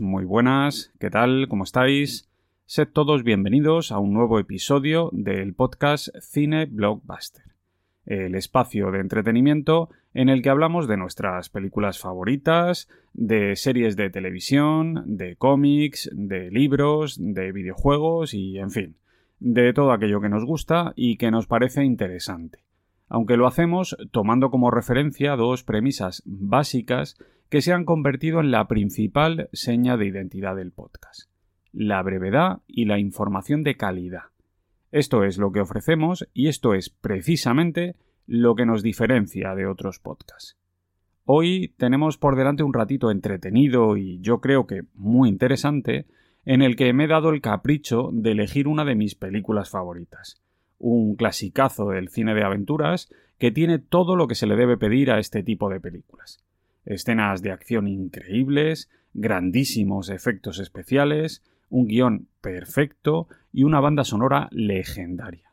muy buenas, ¿qué tal? ¿Cómo estáis? Sed todos bienvenidos a un nuevo episodio del podcast Cine Blockbuster, el espacio de entretenimiento en el que hablamos de nuestras películas favoritas, de series de televisión, de cómics, de libros, de videojuegos y, en fin, de todo aquello que nos gusta y que nos parece interesante. Aunque lo hacemos tomando como referencia dos premisas básicas que se han convertido en la principal seña de identidad del podcast. La brevedad y la información de calidad. Esto es lo que ofrecemos y esto es precisamente lo que nos diferencia de otros podcasts. Hoy tenemos por delante un ratito entretenido y yo creo que muy interesante en el que me he dado el capricho de elegir una de mis películas favoritas, un clasicazo del cine de aventuras que tiene todo lo que se le debe pedir a este tipo de películas escenas de acción increíbles, grandísimos efectos especiales, un guion perfecto y una banda sonora legendaria.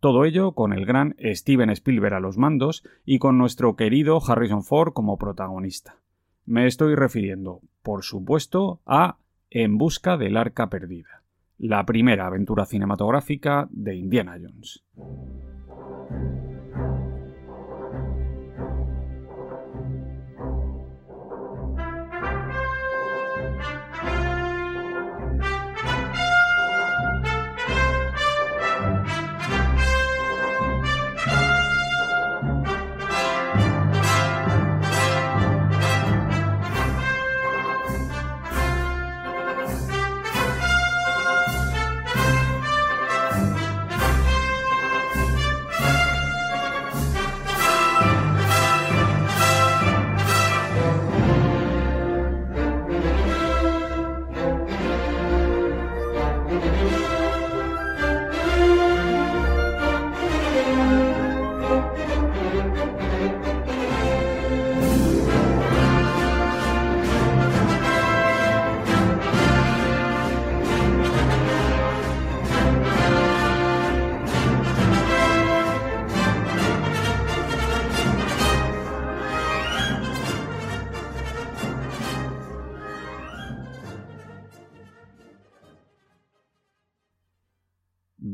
Todo ello con el gran Steven Spielberg a los mandos y con nuestro querido Harrison Ford como protagonista. Me estoy refiriendo, por supuesto, a En busca del arca perdida, la primera aventura cinematográfica de Indiana Jones.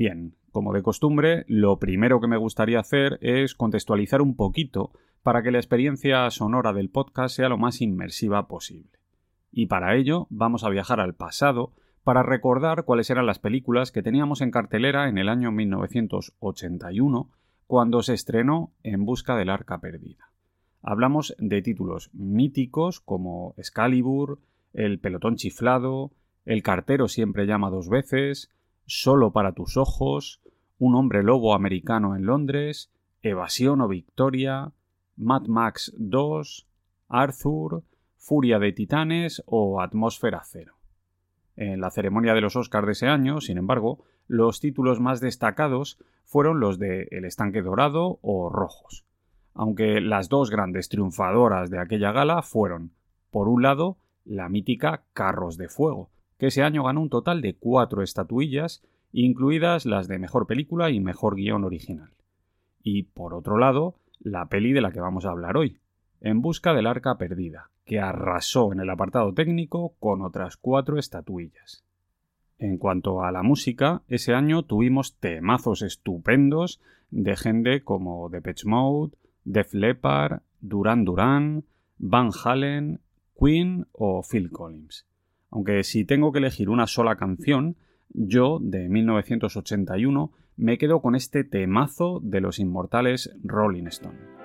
Bien, como de costumbre, lo primero que me gustaría hacer es contextualizar un poquito para que la experiencia sonora del podcast sea lo más inmersiva posible. Y para ello vamos a viajar al pasado para recordar cuáles eran las películas que teníamos en cartelera en el año 1981 cuando se estrenó En Busca del Arca Perdida. Hablamos de títulos míticos como Excalibur, El pelotón chiflado, El cartero siempre llama dos veces, Solo para tus ojos, Un hombre lobo americano en Londres, Evasión o Victoria, Mad Max 2, Arthur, Furia de Titanes o Atmósfera Cero. En la ceremonia de los Oscars de ese año, sin embargo, los títulos más destacados fueron los de El estanque dorado o Rojos, aunque las dos grandes triunfadoras de aquella gala fueron, por un lado, la mítica Carros de Fuego, que ese año ganó un total de cuatro estatuillas, incluidas las de mejor película y mejor guion original. Y por otro lado, la peli de la que vamos a hablar hoy, En busca del arca perdida, que arrasó en el apartado técnico con otras cuatro estatuillas. En cuanto a la música, ese año tuvimos temazos estupendos de gente como Depeche Mode, Def Leppard, Duran Duran, Van Halen, Queen o Phil Collins. Aunque si tengo que elegir una sola canción, yo, de 1981, me quedo con este temazo de los inmortales Rolling Stone.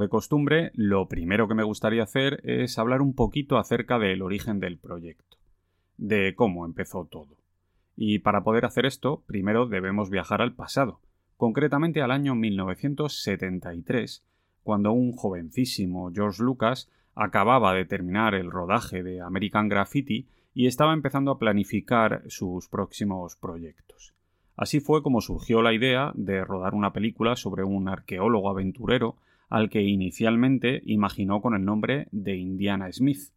De costumbre, lo primero que me gustaría hacer es hablar un poquito acerca del origen del proyecto, de cómo empezó todo. Y para poder hacer esto, primero debemos viajar al pasado, concretamente al año 1973, cuando un jovencísimo George Lucas acababa de terminar el rodaje de American Graffiti y estaba empezando a planificar sus próximos proyectos. Así fue como surgió la idea de rodar una película sobre un arqueólogo aventurero al que inicialmente imaginó con el nombre de Indiana Smith.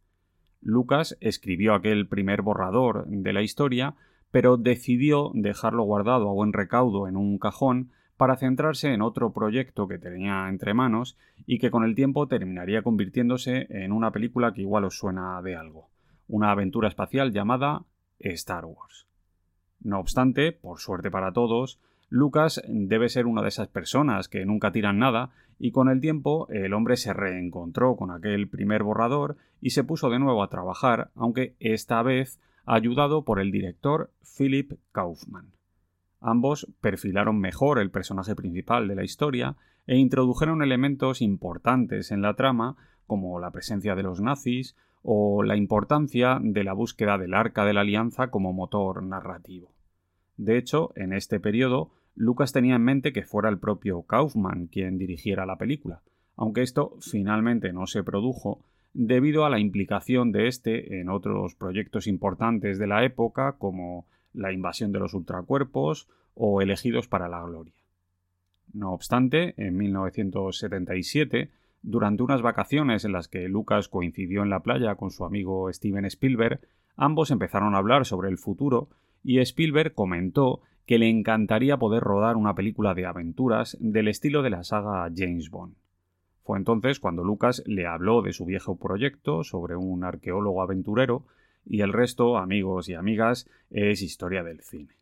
Lucas escribió aquel primer borrador de la historia, pero decidió dejarlo guardado a buen recaudo en un cajón para centrarse en otro proyecto que tenía entre manos y que con el tiempo terminaría convirtiéndose en una película que igual os suena de algo, una aventura espacial llamada Star Wars. No obstante, por suerte para todos, Lucas debe ser una de esas personas que nunca tiran nada y con el tiempo el hombre se reencontró con aquel primer borrador y se puso de nuevo a trabajar, aunque esta vez ayudado por el director Philip Kaufman. Ambos perfilaron mejor el personaje principal de la historia e introdujeron elementos importantes en la trama como la presencia de los nazis o la importancia de la búsqueda del arca de la alianza como motor narrativo. De hecho, en este periodo Lucas tenía en mente que fuera el propio Kaufman quien dirigiera la película, aunque esto finalmente no se produjo debido a la implicación de este en otros proyectos importantes de la época como la invasión de los ultracuerpos o elegidos para la gloria. No obstante, en 1977, durante unas vacaciones en las que Lucas coincidió en la playa con su amigo Steven Spielberg, ambos empezaron a hablar sobre el futuro y Spielberg comentó que le encantaría poder rodar una película de aventuras del estilo de la saga James Bond. Fue entonces cuando Lucas le habló de su viejo proyecto sobre un arqueólogo aventurero y el resto, amigos y amigas, es historia del cine.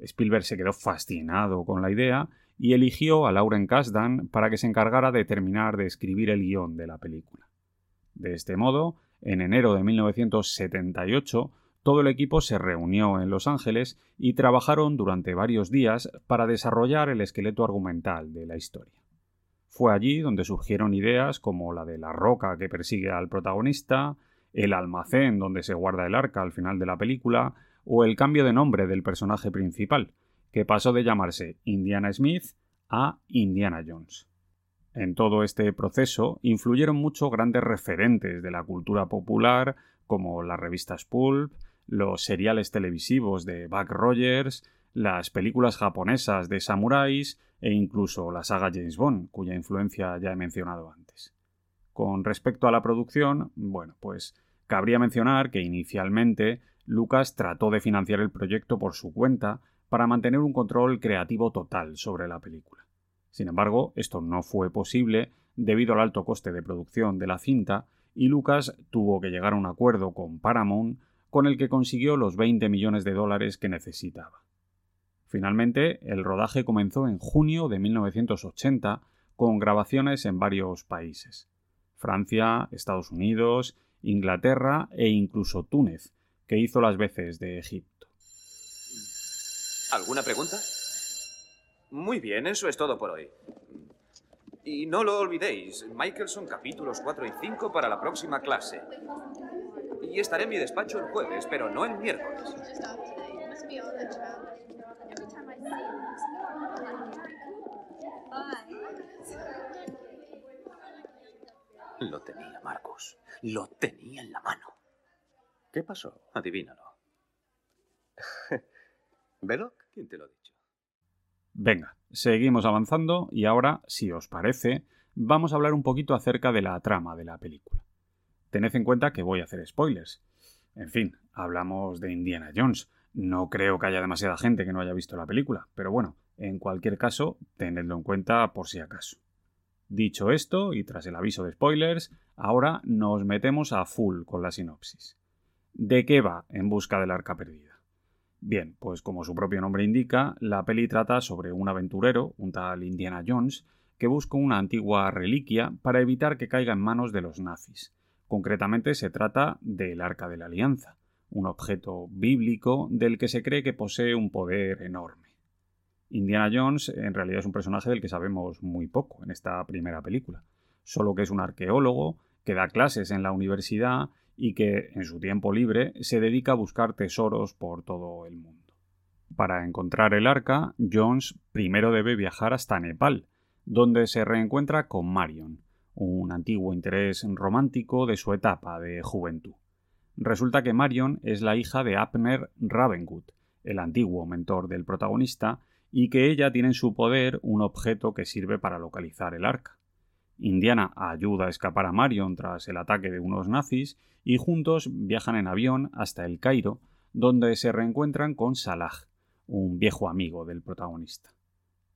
Spielberg se quedó fascinado con la idea y eligió a Lauren Kasdan para que se encargara de terminar de escribir el guion de la película. De este modo, en enero de 1978, todo el equipo se reunió en Los Ángeles y trabajaron durante varios días para desarrollar el esqueleto argumental de la historia. Fue allí donde surgieron ideas como la de la roca que persigue al protagonista, el almacén donde se guarda el arca al final de la película, o el cambio de nombre del personaje principal, que pasó de llamarse Indiana Smith a Indiana Jones. En todo este proceso influyeron mucho grandes referentes de la cultura popular, como las revistas Pulp, los seriales televisivos de Buck Rogers, las películas japonesas de samuráis e incluso la saga James Bond, cuya influencia ya he mencionado antes. Con respecto a la producción, bueno, pues cabría mencionar que inicialmente Lucas trató de financiar el proyecto por su cuenta para mantener un control creativo total sobre la película. Sin embargo, esto no fue posible debido al alto coste de producción de la cinta y Lucas tuvo que llegar a un acuerdo con Paramount con el que consiguió los 20 millones de dólares que necesitaba. Finalmente, el rodaje comenzó en junio de 1980 con grabaciones en varios países. Francia, Estados Unidos, Inglaterra e incluso Túnez, que hizo las veces de Egipto. ¿Alguna pregunta? Muy bien, eso es todo por hoy. Y no lo olvidéis, Michelson capítulos 4 y 5 para la próxima clase y estaré en mi despacho el jueves, pero no el miércoles. Lo tenía, Marcos. Lo tenía en la mano. ¿Qué pasó? Adivínalo. ¿Veloc? ¿Quién te lo ha dicho? Venga, seguimos avanzando y ahora, si os parece, vamos a hablar un poquito acerca de la trama de la película. Tened en cuenta que voy a hacer spoilers. En fin, hablamos de Indiana Jones. No creo que haya demasiada gente que no haya visto la película, pero bueno, en cualquier caso, tenedlo en cuenta por si acaso. Dicho esto, y tras el aviso de spoilers, ahora nos metemos a full con la sinopsis. ¿De qué va En busca del arca perdida? Bien, pues como su propio nombre indica, la peli trata sobre un aventurero, un tal Indiana Jones, que busca una antigua reliquia para evitar que caiga en manos de los nazis Concretamente se trata del Arca de la Alianza, un objeto bíblico del que se cree que posee un poder enorme. Indiana Jones en realidad es un personaje del que sabemos muy poco en esta primera película, solo que es un arqueólogo que da clases en la universidad y que en su tiempo libre se dedica a buscar tesoros por todo el mundo. Para encontrar el arca, Jones primero debe viajar hasta Nepal, donde se reencuentra con Marion, un antiguo interés romántico de su etapa de juventud. Resulta que Marion es la hija de Abner Ravenwood, el antiguo mentor del protagonista, y que ella tiene en su poder un objeto que sirve para localizar el arca. Indiana ayuda a escapar a Marion tras el ataque de unos nazis y juntos viajan en avión hasta el Cairo, donde se reencuentran con Salah, un viejo amigo del protagonista.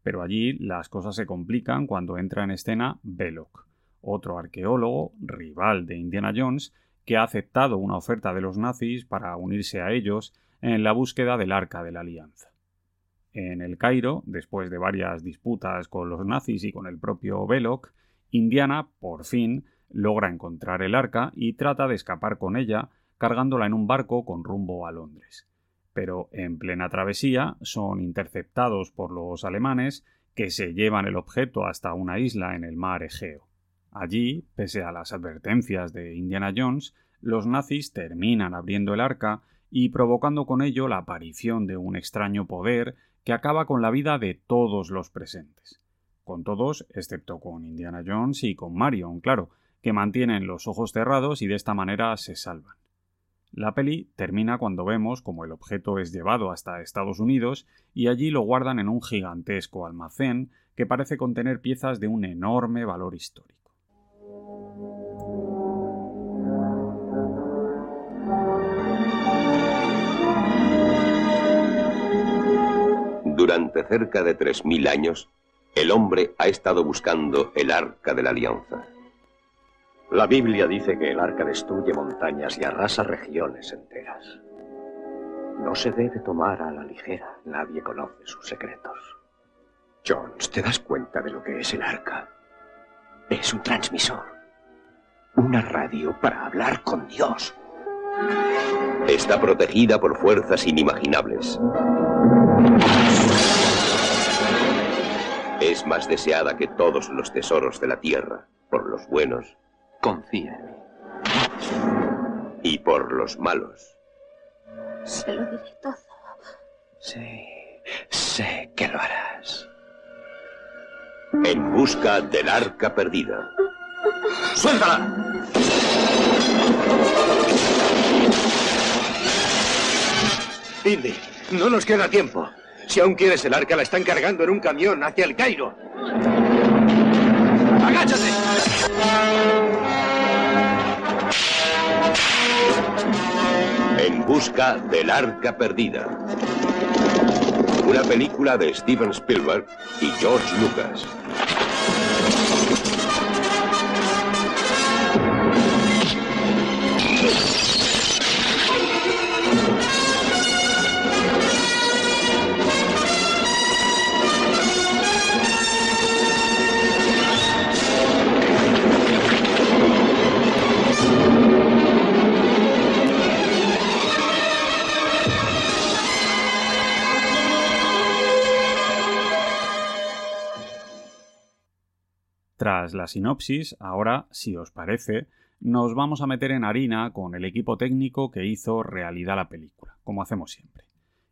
Pero allí las cosas se complican cuando entra en escena Belloc, otro arqueólogo, rival de Indiana Jones, que ha aceptado una oferta de los nazis para unirse a ellos en la búsqueda del Arca de la Alianza. En el Cairo, después de varias disputas con los nazis y con el propio Belloc, Indiana, por fin, logra encontrar el arca y trata de escapar con ella, cargándola en un barco con rumbo a Londres. Pero en plena travesía son interceptados por los alemanes, que se llevan el objeto hasta una isla en el mar Egeo. Allí, pese a las advertencias de Indiana Jones, los nazis terminan abriendo el arca y provocando con ello la aparición de un extraño poder que acaba con la vida de todos los presentes con todos, excepto con Indiana Jones y con Marion, claro, que mantienen los ojos cerrados y de esta manera se salvan. La peli termina cuando vemos como el objeto es llevado hasta Estados Unidos y allí lo guardan en un gigantesco almacén que parece contener piezas de un enorme valor histórico. Durante cerca de 3.000 años, el hombre ha estado buscando el arca de la alianza. La Biblia dice que el arca destruye montañas y arrasa regiones enteras. No se debe tomar a la ligera. Nadie conoce sus secretos. Jones, ¿te das cuenta de lo que es el arca? Es un transmisor. Una radio para hablar con Dios. Está protegida por fuerzas inimaginables es más deseada que todos los tesoros de la tierra, por los buenos. Confía en mí. Y por los malos. Se lo diré todo. Sí, sé que lo harás. En busca del arca perdida. ¡Suéltala! Indy, no nos queda tiempo. Si aún quieres el arca, la están cargando en un camión hacia el Cairo. ¡Agáchate! En busca del arca perdida. Una película de Steven Spielberg y George Lucas. Tras la sinopsis, ahora, si os parece, nos vamos a meter en harina con el equipo técnico que hizo realidad la película, como hacemos siempre.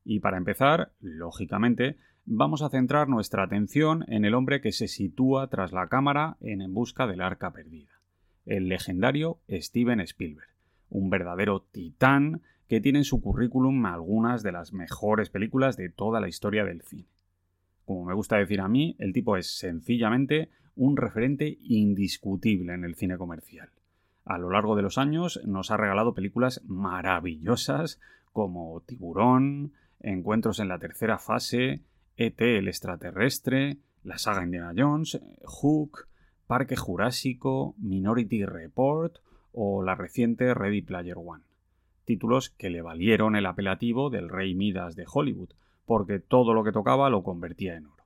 Y para empezar, lógicamente, vamos a centrar nuestra atención en el hombre que se sitúa tras la cámara en En busca del arca perdida, el legendario Steven Spielberg, un verdadero titán que tiene en su currículum algunas de las mejores películas de toda la historia del cine. Como me gusta decir a mí, el tipo es sencillamente un referente indiscutible en el cine comercial. A lo largo de los años nos ha regalado películas maravillosas como Tiburón, Encuentros en la tercera fase, ET el extraterrestre, la saga Indiana Jones, Hook, Parque Jurásico, Minority Report o la reciente Ready Player One. Títulos que le valieron el apelativo del Rey Midas de Hollywood, porque todo lo que tocaba lo convertía en oro.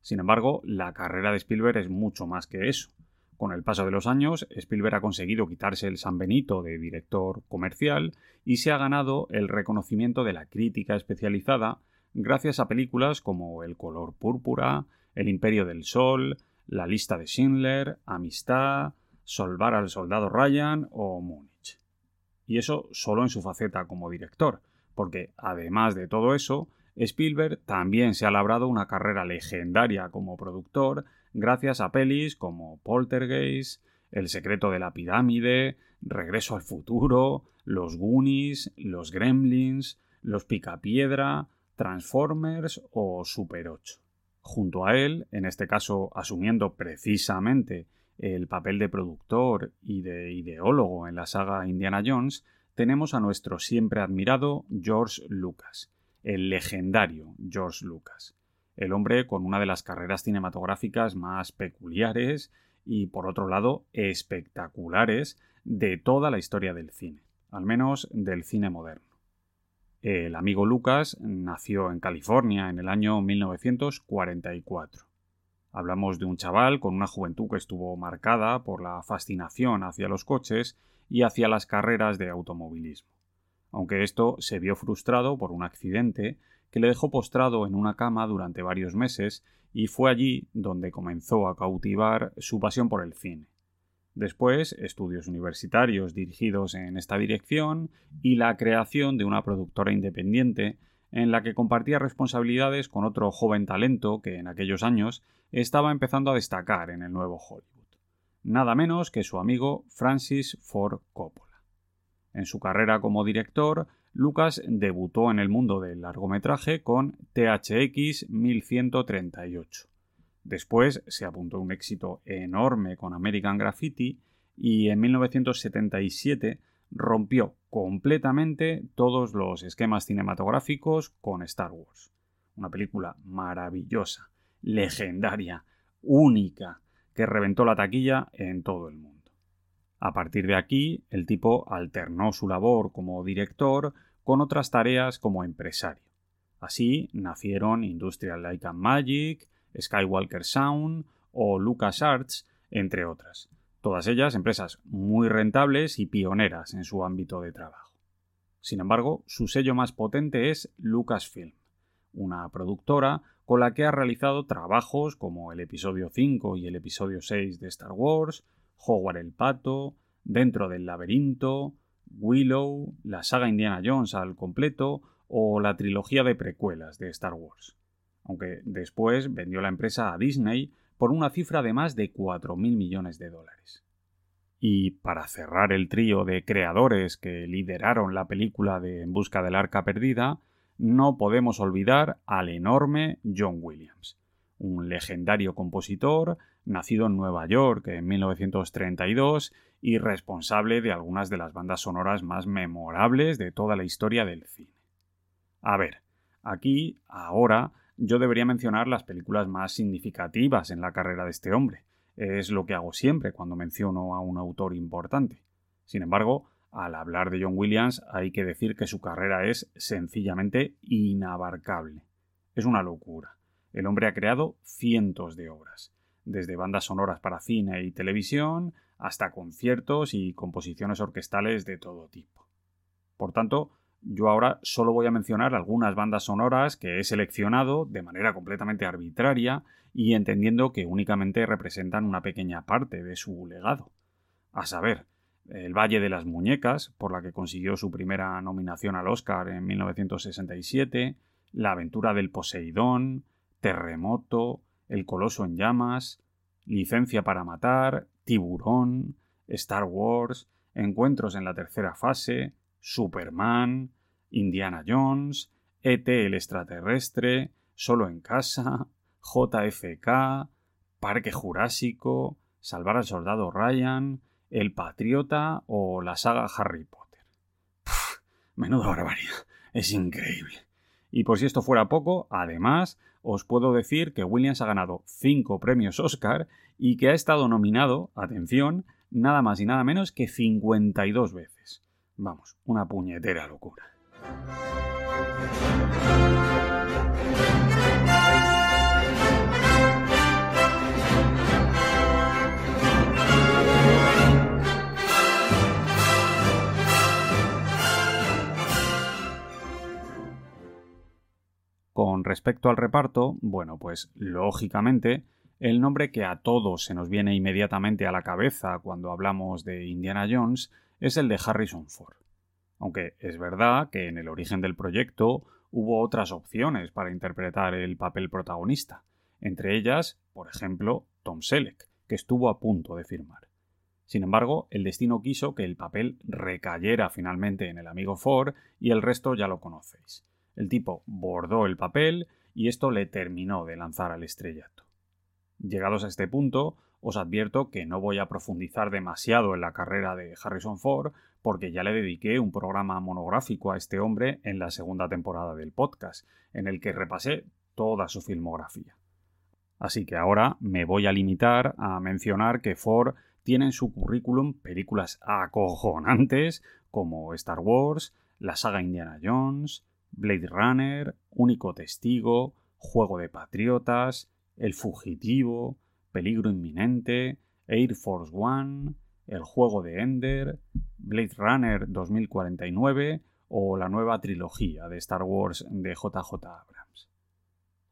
Sin embargo, la carrera de Spielberg es mucho más que eso. Con el paso de los años, Spielberg ha conseguido quitarse el San Benito de director comercial y se ha ganado el reconocimiento de la crítica especializada gracias a películas como El color púrpura, El imperio del sol, La lista de Schindler, Amistad, Solvar al soldado Ryan o Múnich. Y eso solo en su faceta como director, porque además de todo eso, Spielberg también se ha labrado una carrera legendaria como productor gracias a pelis como Poltergeist, El secreto de la pirámide, Regreso al futuro, Los Goonies, Los Gremlins, Los Picapiedra, Transformers o Super 8. Junto a él, en este caso asumiendo precisamente el papel de productor y de ideólogo en la saga Indiana Jones, tenemos a nuestro siempre admirado George Lucas, el legendario George Lucas, el hombre con una de las carreras cinematográficas más peculiares y, por otro lado, espectaculares de toda la historia del cine, al menos del cine moderno. El amigo Lucas nació en California en el año 1944. Hablamos de un chaval con una juventud que estuvo marcada por la fascinación hacia los coches y hacia las carreras de automovilismo aunque esto se vio frustrado por un accidente que le dejó postrado en una cama durante varios meses y fue allí donde comenzó a cautivar su pasión por el cine. Después, estudios universitarios dirigidos en esta dirección y la creación de una productora independiente en la que compartía responsabilidades con otro joven talento que en aquellos años estaba empezando a destacar en el nuevo Hollywood. Nada menos que su amigo Francis Ford Coppola. En su carrera como director, Lucas debutó en el mundo del largometraje con THX 1138. Después se apuntó un éxito enorme con American Graffiti y en 1977 rompió completamente todos los esquemas cinematográficos con Star Wars. Una película maravillosa, legendaria, única, que reventó la taquilla en todo el mundo. A partir de aquí, el tipo alternó su labor como director con otras tareas como empresario. Así nacieron Industrial Light and Magic, Skywalker Sound o LucasArts, entre otras. Todas ellas empresas muy rentables y pioneras en su ámbito de trabajo. Sin embargo, su sello más potente es Lucasfilm, una productora con la que ha realizado trabajos como el episodio 5 y el episodio 6 de Star Wars, Howard el Pato, Dentro del Laberinto, Willow, la saga Indiana Jones al completo o la trilogía de precuelas de Star Wars. Aunque después vendió la empresa a Disney por una cifra de más de 4.000 millones de dólares. Y para cerrar el trío de creadores que lideraron la película de En busca del arca perdida, no podemos olvidar al enorme John Williams, un legendario compositor, nacido en Nueva York en 1932 y responsable de algunas de las bandas sonoras más memorables de toda la historia del cine. A ver, aquí, ahora, yo debería mencionar las películas más significativas en la carrera de este hombre. Es lo que hago siempre cuando menciono a un autor importante. Sin embargo, al hablar de John Williams hay que decir que su carrera es sencillamente inabarcable. Es una locura. El hombre ha creado cientos de obras, desde bandas sonoras para cine y televisión hasta conciertos y composiciones orquestales de todo tipo. Por tanto, yo ahora solo voy a mencionar algunas bandas sonoras que he seleccionado de manera completamente arbitraria y entendiendo que únicamente representan una pequeña parte de su legado. A saber, El Valle de las Muñecas, por la que consiguió su primera nominación al Oscar en 1967, La aventura del Poseidón, Terremoto, El Coloso en Llamas, Licencia para Matar, Tiburón, Star Wars, Encuentros en la tercera fase, Superman, Indiana Jones, ET el extraterrestre, Solo en casa, JFK, Parque Jurásico, Salvar al Soldado Ryan, El Patriota o la saga Harry Potter. menudo barbaridad, es increíble. Y por si esto fuera poco, además, os puedo decir que Williams ha ganado 5 premios Oscar y que ha estado nominado, atención, nada más y nada menos que 52 veces. Vamos, una puñetera locura. Con respecto al reparto, bueno, pues lógicamente el nombre que a todos se nos viene inmediatamente a la cabeza cuando hablamos de Indiana Jones es el de Harrison Ford. Aunque es verdad que en el origen del proyecto hubo otras opciones para interpretar el papel protagonista, entre ellas, por ejemplo, Tom Selleck, que estuvo a punto de firmar. Sin embargo, el destino quiso que el papel recayera finalmente en el amigo Ford y el resto ya lo conocéis. El tipo bordó el papel y esto le terminó de lanzar al estrellato. Llegados a este punto, os advierto que no voy a profundizar demasiado en la carrera de Harrison Ford porque ya le dediqué un programa monográfico a este hombre en la segunda temporada del podcast, en el que repasé toda su filmografía. Así que ahora me voy a limitar a mencionar que Ford tiene en su currículum películas acojonantes como Star Wars, la saga Indiana Jones, Blade Runner, Único Testigo, Juego de Patriotas, El Fugitivo, Peligro Inminente, Air Force One, El Juego de Ender, Blade Runner 2049 o la nueva trilogía de Star Wars de JJ Abrams.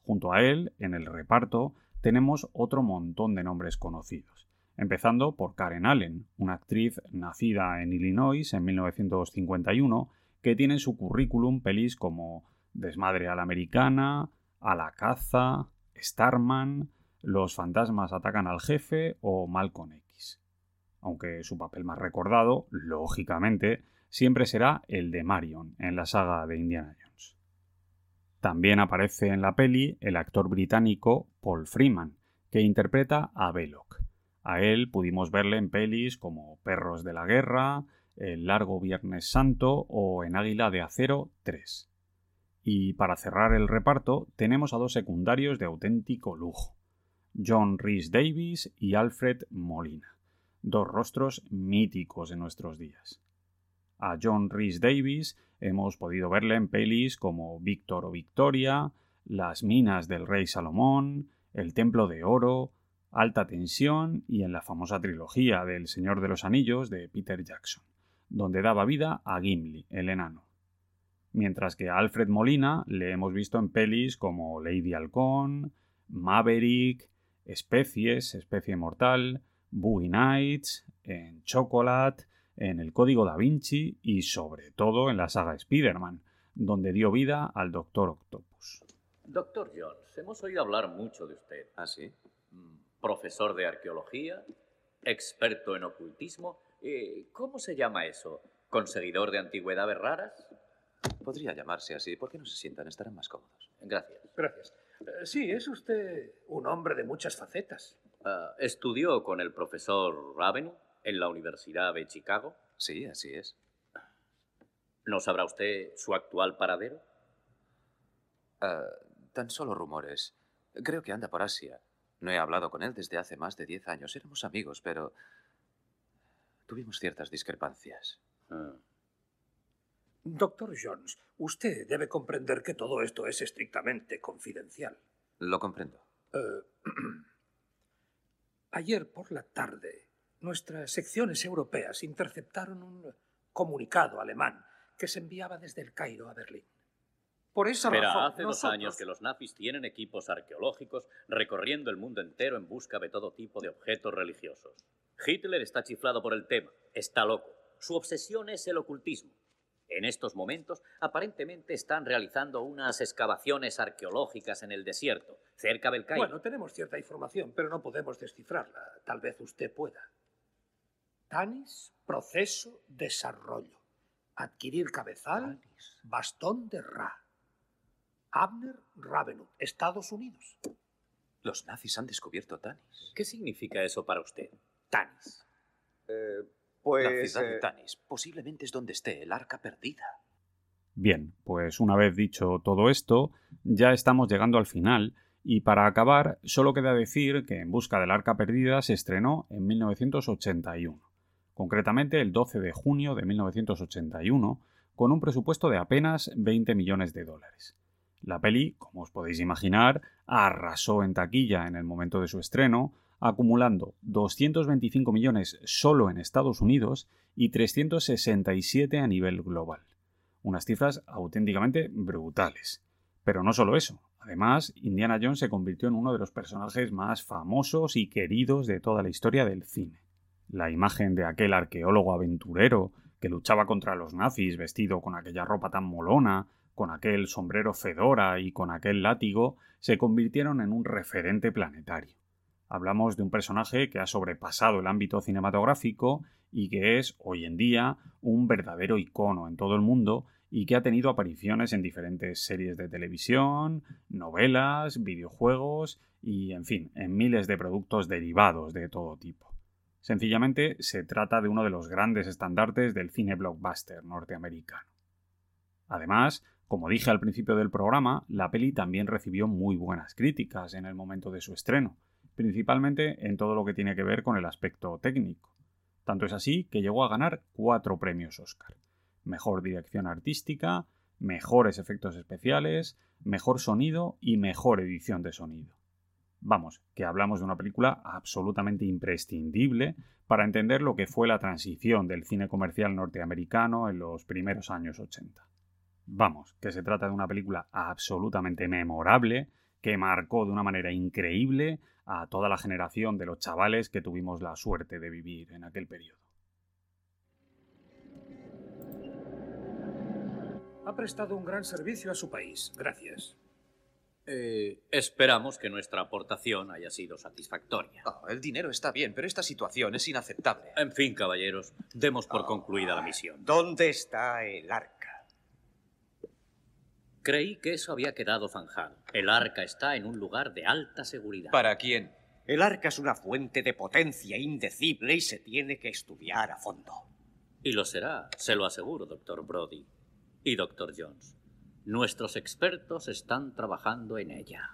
Junto a él, en el reparto, tenemos otro montón de nombres conocidos, empezando por Karen Allen, una actriz nacida en Illinois en 1951 que tiene en su currículum pelis como Desmadre a la Americana, A la Caza, Starman, Los fantasmas atacan al jefe o Malcolm X. Aunque su papel más recordado, lógicamente, siempre será el de Marion en la saga de Indiana Jones. También aparece en la peli el actor británico Paul Freeman, que interpreta a Belloc. A él pudimos verle en pelis como Perros de la Guerra, El Largo Viernes Santo o En Águila de Acero 3. Y para cerrar el reparto tenemos a dos secundarios de auténtico lujo, John Rhys Davis y Alfred Molina, dos rostros míticos de nuestros días. A John Rhys Davis hemos podido verle en pelis como Víctor o Victoria, Las minas del rey Salomón, El templo de oro, Alta tensión y en la famosa trilogía del Señor de los Anillos de Peter Jackson, donde daba vida a Gimli, el enano. Mientras que a Alfred Molina le hemos visto en pelis como Lady Halcón, Maverick, Especies, Especie Mortal, Boogie Nights, en Chocolate, en el Código da Vinci y sobre todo en la saga Spider-Man, donde dio vida al Doctor Octopus. Doctor Jones, hemos oído hablar mucho de usted. ¿Ah, sí? Mm, Profesor de arqueología, experto en ocultismo. Eh, ¿Cómo se llama eso? ¿Conseguidor de antigüedades raras? Podría llamarse así. ¿Por qué no se sientan? Estarán más cómodos. Gracias. Gracias. Eh, sí, es usted un hombre de muchas facetas. Ah, ¿Estudió con el profesor Raven en la Universidad de Chicago? Sí, así es. ¿No sabrá usted su actual paradero? Ah, tan solo rumores. Creo que anda por Asia. No he hablado con él desde hace más de diez años. Éramos amigos, pero tuvimos ciertas discrepancias. Ah. Doctor Jones, usted debe comprender que todo esto es estrictamente confidencial. Lo comprendo. Eh, ayer por la tarde, nuestras secciones europeas interceptaron un comunicado alemán que se enviaba desde el Cairo a Berlín. Por esa Pero razón, hace dos años que los nazis tienen equipos arqueológicos recorriendo el mundo entero en busca de todo tipo de objetos religiosos. Hitler está chiflado por el tema, está loco. Su obsesión es el ocultismo. En estos momentos, aparentemente están realizando unas excavaciones arqueológicas en el desierto, cerca del Cairo. Bueno, tenemos cierta información, pero no podemos descifrarla. Tal vez usted pueda. Tanis, proceso, desarrollo. Adquirir cabezal, bastón de Ra. Abner Ravenut, Estados Unidos. Los nazis han descubierto Tanis. ¿Qué significa eso para usted? Tanis. Pues. la ciudad de eh, Tanis posiblemente es donde esté el arca perdida. Bien, pues una vez dicho todo esto, ya estamos llegando al final y para acabar solo queda decir que En Busca del Arca Perdida se estrenó en 1981, concretamente el 12 de junio de 1981, con un presupuesto de apenas 20 millones de dólares. La peli, como os podéis imaginar, arrasó en taquilla en el momento de su estreno, acumulando 225 millones solo en Estados Unidos y 367 a nivel global. Unas cifras auténticamente brutales. Pero no solo eso. Además, Indiana Jones se convirtió en uno de los personajes más famosos y queridos de toda la historia del cine. La imagen de aquel arqueólogo aventurero que luchaba contra los nazis vestido con aquella ropa tan molona, con aquel sombrero fedora y con aquel látigo, se convirtieron en un referente planetario. Hablamos de un personaje que ha sobrepasado el ámbito cinematográfico y que es, hoy en día, un verdadero icono en todo el mundo y que ha tenido apariciones en diferentes series de televisión, novelas, videojuegos y, en fin, en miles de productos derivados de todo tipo. Sencillamente se trata de uno de los grandes estandartes del cine blockbuster norteamericano. Además, como dije al principio del programa, la peli también recibió muy buenas críticas en el momento de su estreno, principalmente en todo lo que tiene que ver con el aspecto técnico. Tanto es así que llegó a ganar cuatro premios Oscar. Mejor dirección artística, mejores efectos especiales, mejor sonido y mejor edición de sonido. Vamos, que hablamos de una película absolutamente imprescindible para entender lo que fue la transición del cine comercial norteamericano en los primeros años 80. Vamos, que se trata de una película absolutamente memorable que marcó de una manera increíble a toda la generación de los chavales que tuvimos la suerte de vivir en aquel periodo. Ha prestado un gran servicio a su país. Gracias. Eh, esperamos que nuestra aportación haya sido satisfactoria. Oh, el dinero está bien, pero esta situación es inaceptable. En fin, caballeros, demos por concluida la misión. ¿Dónde está el arca? Creí que eso había quedado zanjado. El arca está en un lugar de alta seguridad. ¿Para quién? El arca es una fuente de potencia indecible y se tiene que estudiar a fondo. Y lo será, se lo aseguro, doctor Brody y doctor Jones. Nuestros expertos están trabajando en ella.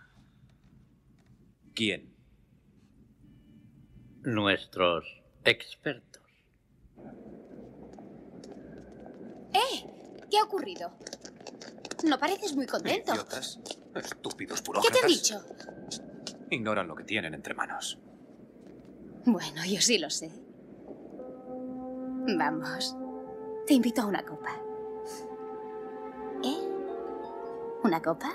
¿Quién? Nuestros expertos. ¡Eh! ¿Qué ha ocurrido? No pareces muy contento. Idiotas. Estúpidos ¿Qué te han dicho? Ignoran lo que tienen entre manos. Bueno, yo sí lo sé. Vamos. Te invito a una copa. ¿Eh? ¿Una copa?